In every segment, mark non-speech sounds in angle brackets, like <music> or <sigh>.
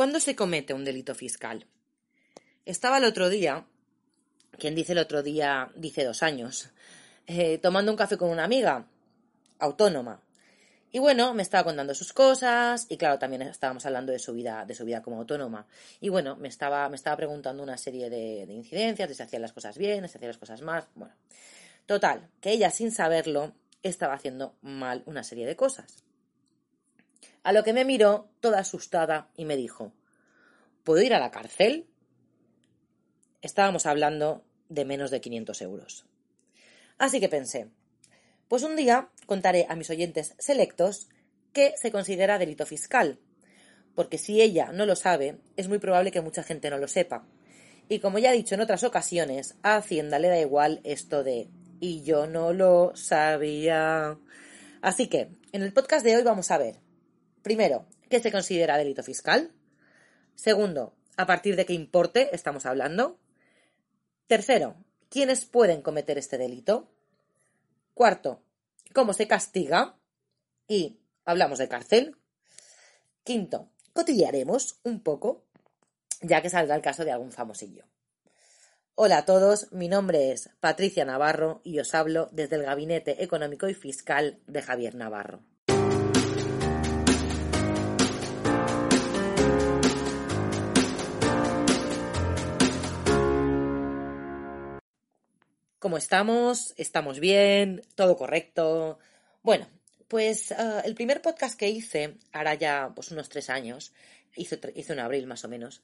¿Cuándo se comete un delito fiscal? Estaba el otro día, quien dice el otro día dice dos años, eh, tomando un café con una amiga, autónoma. Y bueno, me estaba contando sus cosas y claro, también estábamos hablando de su vida, de su vida como autónoma. Y bueno, me estaba, me estaba preguntando una serie de, de incidencias, de si hacían las cosas bien, de si hacían las cosas mal. Bueno, total, que ella sin saberlo estaba haciendo mal una serie de cosas. A lo que me miró toda asustada y me dijo, ¿puedo ir a la cárcel? Estábamos hablando de menos de 500 euros. Así que pensé, pues un día contaré a mis oyentes selectos qué se considera delito fiscal, porque si ella no lo sabe, es muy probable que mucha gente no lo sepa. Y como ya he dicho en otras ocasiones, a Hacienda le da igual esto de y yo no lo sabía. Así que, en el podcast de hoy vamos a ver Primero, ¿qué se considera delito fiscal? Segundo, ¿a partir de qué importe estamos hablando? Tercero, ¿quiénes pueden cometer este delito? Cuarto, ¿cómo se castiga? Y hablamos de cárcel. Quinto, cotillaremos un poco, ya que saldrá el caso de algún famosillo. Hola a todos, mi nombre es Patricia Navarro y os hablo desde el Gabinete Económico y Fiscal de Javier Navarro. ¿Cómo estamos? ¿Estamos bien? ¿Todo correcto? Bueno, pues ah, el primer podcast que hice, ahora ya pues unos tres años, hice, hice en abril más o menos,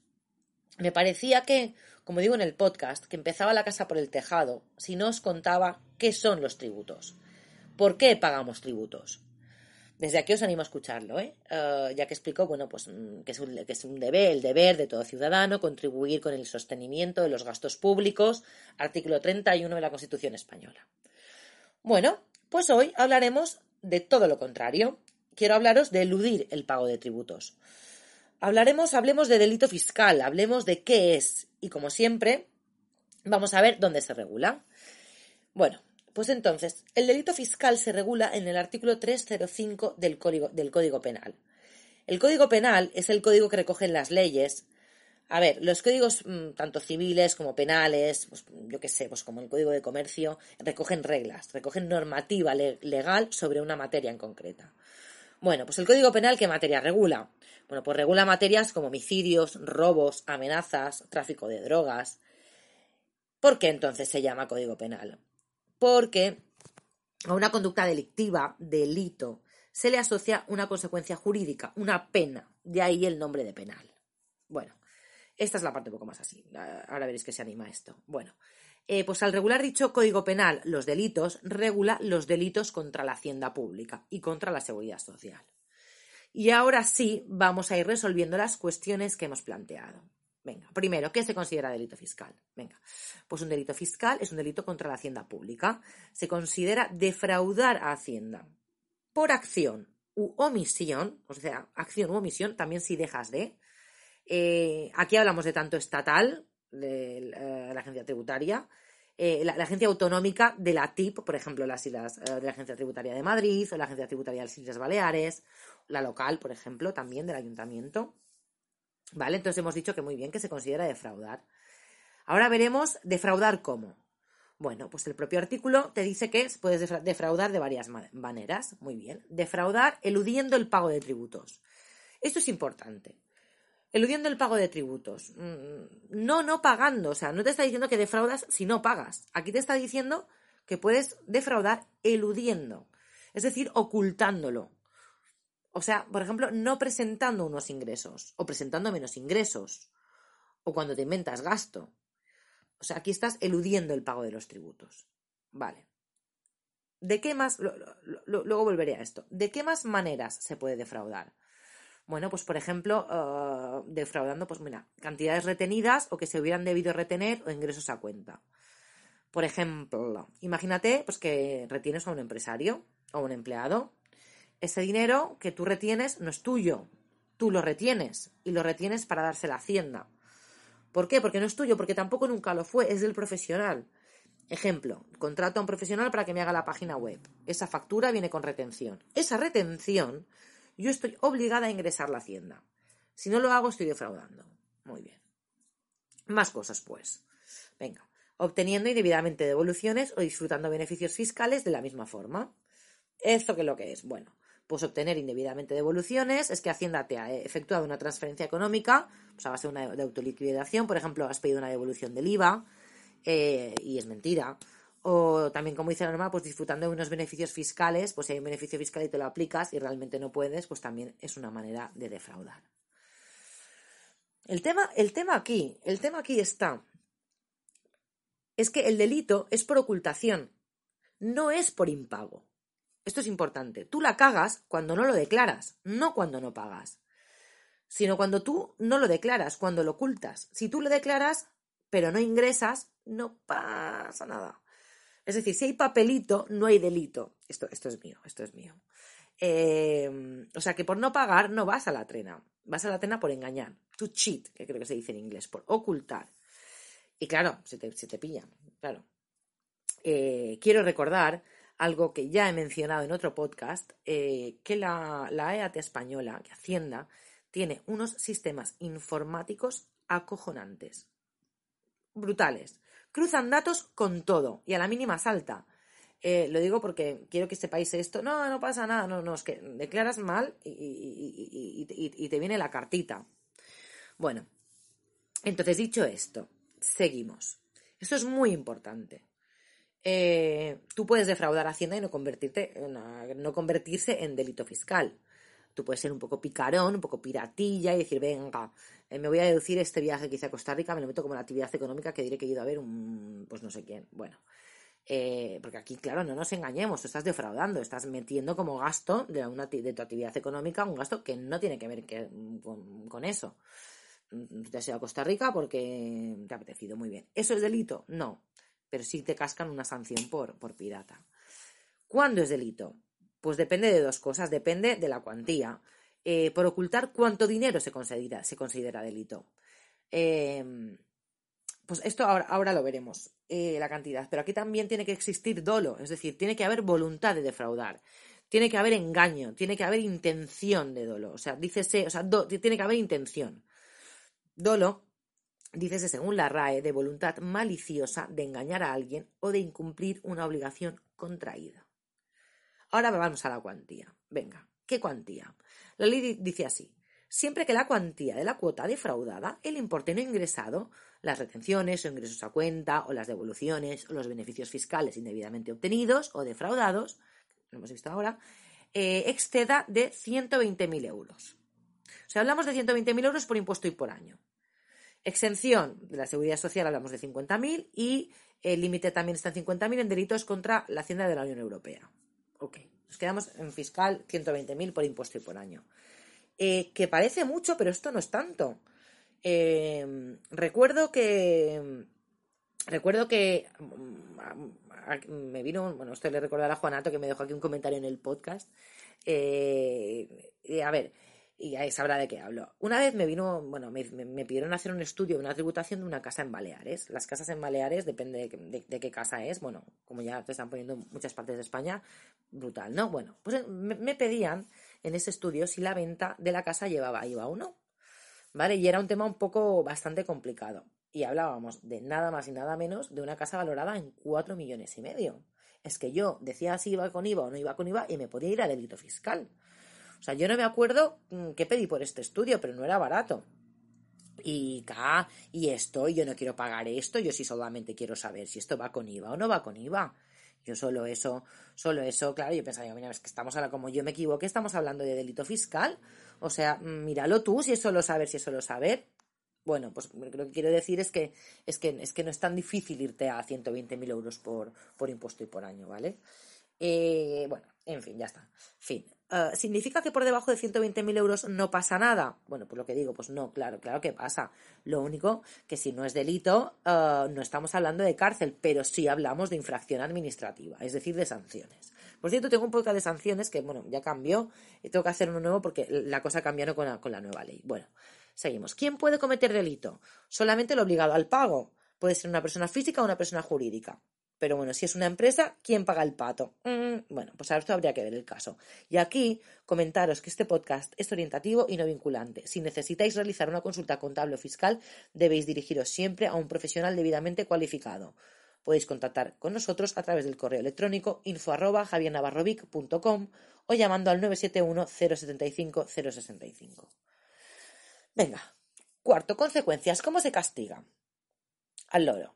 me parecía que, como digo en el podcast, que empezaba la casa por el tejado si no os contaba qué son los tributos. ¿Por qué pagamos tributos? Desde aquí os animo a escucharlo, ¿eh? eh ya que explico, bueno, pues mm, que es, un, que es un deber, el deber de todo ciudadano, contribuir con el sostenimiento de los gastos públicos, artículo 31 de la Constitución española. Bueno, pues hoy hablaremos de todo lo contrario. Quiero hablaros de eludir el pago de tributos. Hablaremos, hablemos de delito fiscal, hablemos de qué es y como siempre, vamos a ver dónde se regula. Bueno, pues entonces, el delito fiscal se regula en el artículo 305 del Código, del Código Penal. El Código Penal es el código que recogen las leyes. A ver, los códigos mm, tanto civiles como penales, pues, yo qué sé, pues como el Código de Comercio, recogen reglas, recogen normativa legal sobre una materia en concreta. Bueno, pues el Código Penal, ¿qué materia regula? Bueno, pues regula materias como homicidios, robos, amenazas, tráfico de drogas. ¿Por qué entonces se llama Código Penal? Porque a una conducta delictiva, delito, se le asocia una consecuencia jurídica, una pena, de ahí el nombre de penal. Bueno, esta es la parte un poco más así, ahora veréis que se anima esto. Bueno, eh, pues al regular dicho Código Penal los delitos, regula los delitos contra la hacienda pública y contra la seguridad social. Y ahora sí vamos a ir resolviendo las cuestiones que hemos planteado. Venga, primero, ¿qué se considera delito fiscal? Venga, pues un delito fiscal es un delito contra la hacienda pública. Se considera defraudar a Hacienda por acción u omisión, o sea, acción u omisión, también si dejas de. Eh, aquí hablamos de tanto estatal, de eh, la agencia tributaria, eh, la, agencia autonómica de la TIP, por ejemplo, las islas de la agencia tributaria de Madrid o la agencia tributaria de las Islas Baleares, la local, por ejemplo, también del ayuntamiento. ¿Vale? Entonces hemos dicho que muy bien, que se considera defraudar. Ahora veremos defraudar cómo. Bueno, pues el propio artículo te dice que puedes defraudar de varias maneras. Muy bien. Defraudar eludiendo el pago de tributos. Esto es importante. Eludiendo el pago de tributos. Mm, no, no pagando. O sea, no te está diciendo que defraudas si no pagas. Aquí te está diciendo que puedes defraudar eludiendo. Es decir, ocultándolo. O sea, por ejemplo, no presentando unos ingresos o presentando menos ingresos o cuando te inventas gasto. O sea, aquí estás eludiendo el pago de los tributos. Vale. ¿De qué más? luego volveré a esto. ¿De qué más maneras se puede defraudar? Bueno, pues por ejemplo, eh, defraudando, pues mira, cantidades retenidas o que se hubieran debido retener o ingresos a cuenta. Por ejemplo, imagínate pues que retienes a un empresario o un empleado ese dinero que tú retienes no es tuyo, tú lo retienes y lo retienes para darse la hacienda. ¿Por qué? Porque no es tuyo, porque tampoco nunca lo fue, es del profesional. Ejemplo, contrato a un profesional para que me haga la página web. Esa factura viene con retención. Esa retención yo estoy obligada a ingresar la hacienda. Si no lo hago, estoy defraudando. Muy bien. Más cosas, pues. Venga. Obteniendo indebidamente devoluciones o disfrutando beneficios fiscales de la misma forma. ¿Esto qué es lo que es? Bueno, pues obtener indebidamente devoluciones es que Hacienda te ha efectuado una transferencia económica, pues a base de una de autoliquidación, por ejemplo, has pedido una devolución del IVA eh, y es mentira. O también, como dice la norma, pues disfrutando de unos beneficios fiscales, pues si hay un beneficio fiscal y te lo aplicas y realmente no puedes, pues también es una manera de defraudar. El tema, el tema aquí, el tema aquí está, es que el delito es por ocultación, no es por impago. Esto es importante. Tú la cagas cuando no lo declaras, no cuando no pagas, sino cuando tú no lo declaras, cuando lo ocultas. Si tú lo declaras, pero no ingresas, no pasa nada. Es decir, si hay papelito, no hay delito. Esto, esto es mío, esto es mío. Eh, o sea que por no pagar no vas a la trena, vas a la trena por engañar, to cheat, que creo que se dice en inglés, por ocultar. Y claro, se te, se te pillan, claro. Eh, quiero recordar algo que ya he mencionado en otro podcast, eh, que la, la EAT española, que Hacienda, tiene unos sistemas informáticos acojonantes, brutales. Cruzan datos con todo y a la mínima salta. Eh, lo digo porque quiero que sepáis esto. No, no pasa nada. No, no, es que declaras mal y, y te viene la cartita. Bueno, entonces dicho esto, seguimos. Esto es muy importante. Eh, tú puedes defraudar a Hacienda y no, convertirte no convertirse en delito fiscal. Tú puedes ser un poco picarón, un poco piratilla y decir, venga, eh, me voy a deducir este viaje que hice a Costa Rica, me lo meto como la actividad económica que diré que he ido a ver un, pues no sé quién. Bueno, eh, porque aquí, claro, no nos engañemos, tú estás defraudando, estás metiendo como gasto de, una, de tu actividad económica un gasto que no tiene que ver con, con, eso. Te has ido a Costa Rica porque te ha apetecido muy bien. ¿Eso es delito? No pero sí te cascan una sanción por, por pirata. ¿Cuándo es delito? Pues depende de dos cosas, depende de la cuantía. Eh, por ocultar cuánto dinero se considera, se considera delito. Em, pues esto ahora, ahora lo veremos, eh, la cantidad. Pero aquí también tiene que existir dolo, es decir, tiene que haber voluntad de defraudar. Tiene que haber engaño, tiene que haber intención de dolo. O sea, dícese, o sea, tiene que haber intención. Dolo dícese según la RAE, de voluntad maliciosa de engañar a alguien o de incumplir una obligación contraída. Ahora vamos a la cuantía. Venga, ¿qué cuantía? La ley dice así. Siempre que la cuantía de la cuota defraudada, el importe no ingresado, las retenciones o ingresos a cuenta o las devoluciones o los beneficios fiscales indebidamente obtenidos o defraudados, lo hemos visto ahora, eh, exceda de 120.000 euros. O sea, hablamos de 120.000 euros por impuesto y por año. Exención de la seguridad social hablamos de 50.000 y el límite también está en 50.000 en delitos contra la Hacienda de la Unión Europea. Ok, nos quedamos en fiscal 120.000 por impuesto y por año. Eh, que parece mucho, pero esto no es tanto. Eh, recuerdo que. Recuerdo que. Mm, me vino. Bueno, usted le recordará a Juanato que me dejó aquí un comentario en el podcast. Eh, a ver, y ahí sabrá de qué hablo. Una vez me vino, bueno, me, pidieron hacer un estudio, una tributación de una casa en Baleares. Las casas en Baleares, depende de, qué casa es, bueno, como ya te están poniendo en muchas partes de España, brutal, ¿no? Bueno, pues eh, me, pedían en ese estudio si la venta de la casa llevaba IVA o no, ¿vale? Y era un tema un poco bastante complicado. Y hablábamos de nada más y nada menos de una casa valorada en cuatro millones y medio. Es que yo decía si iba con IVA o no iba con IVA y me podía ir a delito fiscal. O sea, yo no me acuerdo mm, qué pedí por este estudio, pero no era barato. Y, y esto, y yo no quiero pagar esto, yo sí solamente quiero saber si esto va con IVA o no va con IVA. Yo solo eso, solo eso, claro, yo pensaba, mira, es que estamos ahora, como yo me equivoqué, estamos hablando de delito fiscal. O sea, mm, míralo tú, si es solo saber, si es solo saber. Bueno, pues lo que quiero decir es que, es que, es que no es tan difícil irte a 120.000 euros por, por impuesto y por año, ¿vale? Eh, bueno, en fin, ya está. Fin. Eh, ¿Significa que por debajo de 120.000 euros no pasa nada? Bueno, pues lo que digo, pues no, claro, claro que pasa. Lo único que si no es delito, eh, no estamos hablando de cárcel, pero sí hablamos de infracción administrativa, es decir, de sanciones. Por cierto, tengo un podcast de sanciones que, bueno, ya cambió y tengo que hacer uno nuevo porque la cosa cambió con la, con la nueva ley. Bueno, seguimos. ¿Quién puede cometer delito? Solamente el obligado al pago. Puede ser una persona física o una persona jurídica. Pero bueno, si es una empresa, ¿quién paga el pato? Mm, bueno, pues a esto habría que ver el caso. Y aquí comentaros que este podcast es orientativo y no vinculante. Si necesitáis realizar una consulta contable o fiscal, debéis dirigiros siempre a un profesional debidamente cualificado. Podéis contactar con nosotros a través del correo electrónico info o llamando al 971 075 065. Venga, cuarto, consecuencias. ¿Cómo se castiga? Al loro.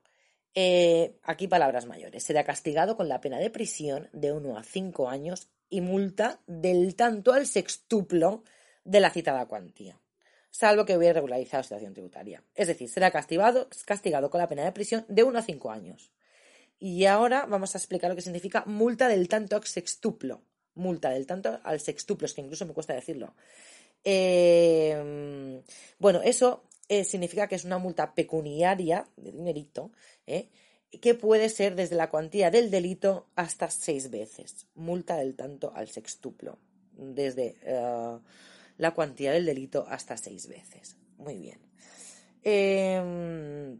Eh, aquí palabras mayores. Será castigado con la pena de prisión de 1 a 5 años y multa del tanto al sextuplo de la citada cuantía, salvo que hubiera regularizado situación tributaria. Es decir, será castigado, castigado con la pena de prisión de 1 a 5 años. Y ahora vamos a explicar lo que significa multa del tanto al sextuplo. Multa del tanto al sextuplo, es que incluso me cuesta decirlo. Eh, bueno, eso eh, significa que es una multa pecuniaria de dinerito, ¿eh? que puede ser desde la cuantía del delito hasta seis veces. Multa del tanto al sextuplo, desde eh, la cuantía del delito hasta seis veces. Muy bien. Em,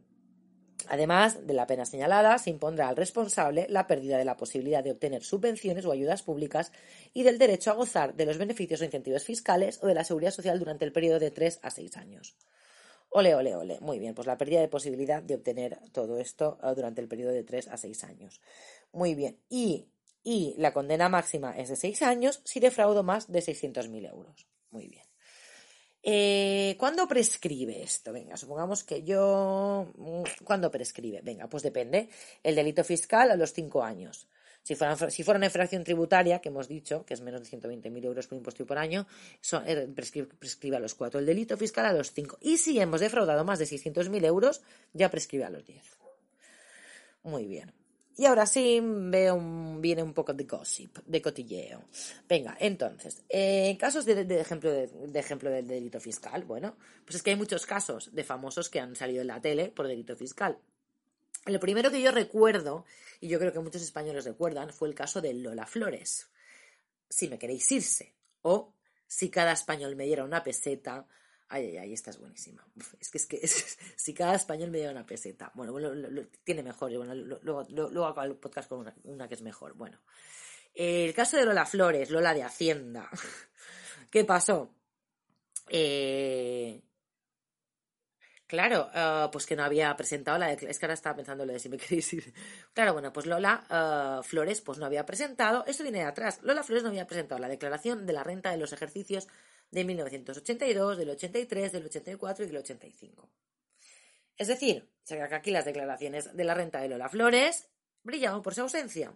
además de la pena señalada, se impondrá al responsable la pérdida de la posibilidad de obtener subvenciones o ayudas públicas y del derecho a gozar de los beneficios o incentivos fiscales o de la seguridad social durante el periodo de tres a seis años. Ole, ole, ole. Muy bien, pues la pérdida de posibilidad de obtener todo esto eh, durante el periodo de 3 a 6 años. Muy bien. Y, y la condena máxima es de 6 años si defraudo más de 600.000 euros. Muy bien. Eh, ¿Cuándo prescribe esto? Venga, supongamos que yo. Mm, ¿Cuándo prescribe? Venga, pues depende. El delito fiscal a los 5 años. Si fuera, si fuera una infracción tributaria, que hemos dicho, que es menos de 120.000 euros por impuesto y por año, eh, prescribe, a los 4. El delito fiscal a los 5. Y si hemos defraudado más de 600.000 euros, ya prescribe a los 10. Muy bien. Y ahora sí veo viene un poco de gossip, de cotilleo. Venga, entonces, en casos de, ejemplo de, ejemplo del delito fiscal, bueno, pues es que hay muchos casos de famosos que han salido en la tele por delito fiscal. El primero que yo recuerdo, y yo creo que muchos españoles recuerdan, fue el caso de Lola Flores. Si me queréis irse. O si cada español me diera una peseta. Ay, ay, ay, esta es buenísima. es que <laughs> es que si cada español me diera una peseta. Bueno, tiene mejor. Bueno, luego, luego, hago el podcast con una, una, que es mejor. Bueno, el caso de Lola Flores, Lola de Hacienda. <laughs> ¿Qué pasó? Eh, Claro, ah, pues que no había presentado la declaración. Es que ahora estaba pensando lo de si me <laughs> queréis ir. Claro, bueno, pues Lola ah, Flores pues no había presentado, esto viene de atrás, Lola Flores no había presentado la declaración de la renta de los ejercicios de 1982, del 83, del 84 y del 85. Es decir, que aquí las declaraciones de la renta de Lola Flores brillaban por su ausencia.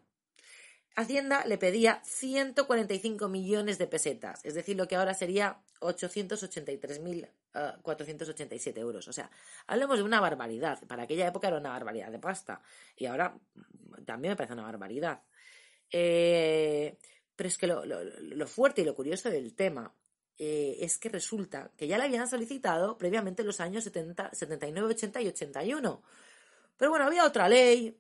Hacienda le pedía 145 millones de pesetas, es decir, lo que ahora sería 883.487 euros. O sea, hablemos de una barbaridad. Para aquella época era una barbaridad de pasta y ahora también me parece una barbaridad. Eh, pero es que lo, fuerte y lo curioso del tema eh, es que resulta que ya le habían solicitado previamente los años 70, 79, 80 y 81. Pero bueno, había otra ley,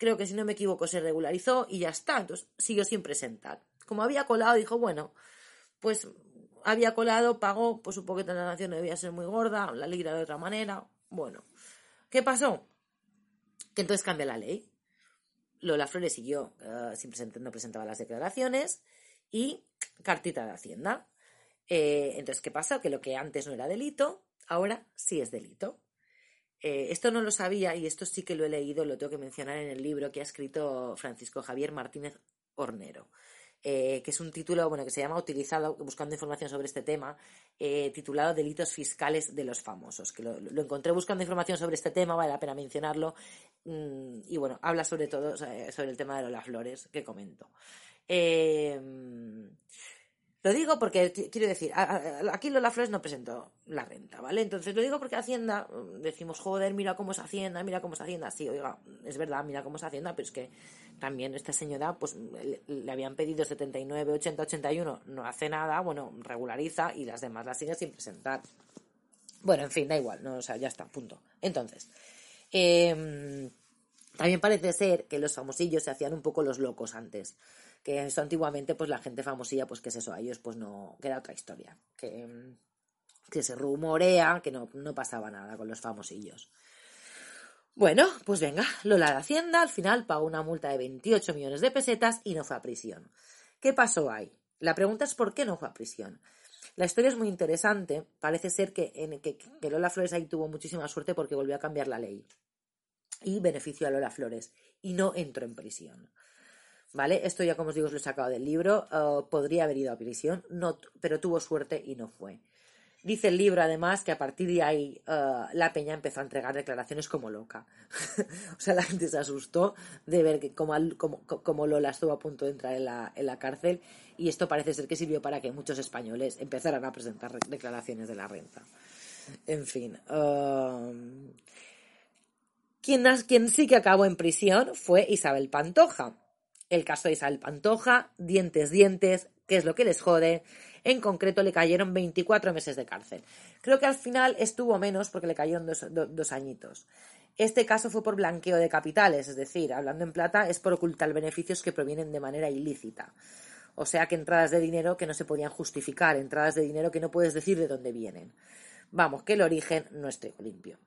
creo que si no me equivoco se regularizó y ya está, entonces siguió sin presentar. Como había colado, dijo, bueno, pues había colado, pagó, pues supongo que la nación debía ser muy gorda, la lira de otra manera, bueno. ¿Qué pasó? Que entonces cambia la ley. Lola Flores siguió uh, sin presentar, no presentaba las declaraciones y cartita de Hacienda. Eh, entonces, ¿qué pasa? Que lo que antes no era delito, ahora sí es delito. Eh, esto no lo sabía y esto sí que lo he leído, lo tengo que mencionar en el libro que ha escrito Francisco Javier Martínez Hornero. Eh, que es un título bueno que se llama utilizado buscando información sobre este tema eh, titulado delitos fiscales de los famosos que lo, encontré buscando información sobre este tema vale la pena mencionarlo mm, y bueno habla sobre todo sobre el tema de las flores que comento lo digo porque, quiero decir, aquí Lola Flores no presentó la renta, ¿vale? Entonces lo digo porque Hacienda, mm, decimos, joder, mira cómo es Hacienda, mira cómo es Hacienda. Sí, oiga, es verdad, mira cómo es Hacienda, pero es que también esta señora, pues le, habían pedido 79, 80, 81, no hace nada, bueno, regulariza y las demás las sigue sin presentar. Bueno, en fin, da igual, no, o sea, ya está, punto. Entonces, em, también parece ser que los famosillos se hacían un poco los locos antes que eso antiguamente pues la gente famosilla pues que es eso a ellos pues no queda otra historia que, que se rumorea que no, no pasaba nada con los famosillos Bueno, pues venga, Lola de Hacienda al final pagó una multa de 28 millones de pesetas y no fue a prisión. ¿Qué pasó ahí? La pregunta es por qué no fue a prisión. La historia es muy interesante. Parece ser que, en, que, que Lola Flores ahí tuvo muchísima suerte porque volvió a cambiar la ley y benefició a Lola Flores y no entró en prisión. ¿Vale? Esto ya, como os digo, os lo he sacado del libro. Uh, podría haber ido a prisión, no, pero tuvo suerte y no fue. Dice el libro, además, que a partir de ahí uh, la peña empezó a entregar declaraciones como loca. <laughs> o sea, la gente se asustó de ver que como, como, como, Lola estuvo a punto de entrar en la, en la cárcel y esto parece ser que sirvió para que muchos españoles empezaran a presentar declaraciones de la renta. En fin. Quien, quien sí que acabó en prisión fue Isabel Pantoja. El caso de Isabel Pantoja, dientes, dientes, ¿qué es lo que les jode? En concreto le cayeron 24 meses de cárcel. Creo que al final estuvo menos porque le cayeron dos, dos añitos. Este caso fue por blanqueo de capitales, es decir, hablando en plata, es por ocultar beneficios que provienen de manera ilícita. O sea que entradas de dinero que no se podían justificar, entradas de dinero que no puedes decir de dónde vienen. Vamos, que el origen no es limpio.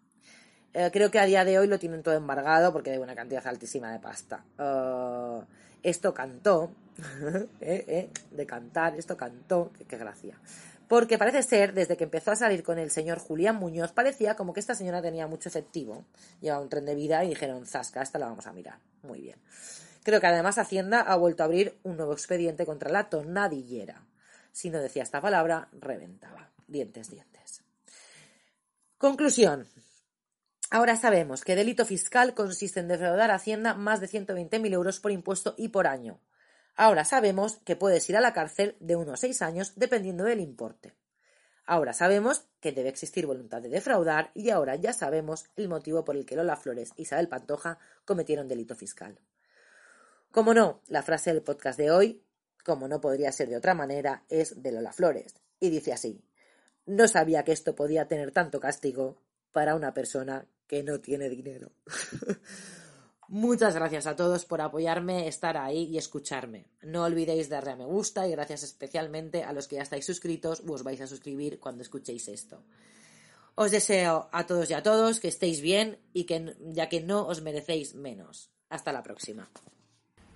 Eh, creo que a día de hoy lo tienen todo embargado porque hay una cantidad altísima de pasta. Uh, esto cantó, <laughs> eh, eh, de cantar, esto cantó, qué, gracia. Porque parece ser, desde que empezó a salir con el señor Julián Muñoz, parecía como que esta señora tenía mucho efectivo, llevaba un tren de vida y dijeron, Zasca, esta la vamos a mirar. Muy bien. Creo que además Hacienda ha vuelto a abrir un nuevo expediente contra la tonadillera. Si no decía esta palabra, reventaba. Dientes, dientes. Conclusión. Ahora sabemos que delito fiscal consiste en defraudar a Hacienda más de 120.000 euros por impuesto y por año. Ahora sabemos que puedes ir a la cárcel de uno a seis años dependiendo del importe. Ahora sabemos que debe existir voluntad de defraudar y ahora ya sabemos el motivo por el que Lola Flores y Isabel Pantoja cometieron delito fiscal. Como no, la frase del podcast de hoy, como no podría ser de otra manera, es de Lola Flores y dice así: No sabía que esto podía tener tanto castigo para una persona que no tiene dinero. <laughs> Muchas gracias a todos por apoyarme, estar ahí y escucharme. No olvidéis darle a me gusta y gracias especialmente a los que ya estáis suscritos o os vais a suscribir cuando escuchéis esto. Os deseo a todos y a todos que estéis bien y que ya que no os merecéis menos. Hasta la próxima.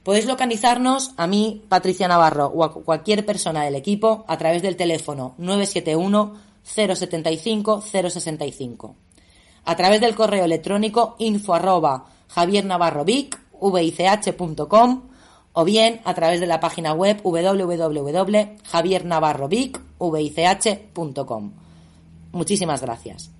Podéis localizarnos a mí, Patricia Navarro, o a cualquier persona del equipo a través del teléfono 971 075 065 a través del correo electrónico info arroba o bien a través de la página web www.javiernavarrovic.com. Muchísimas gracias.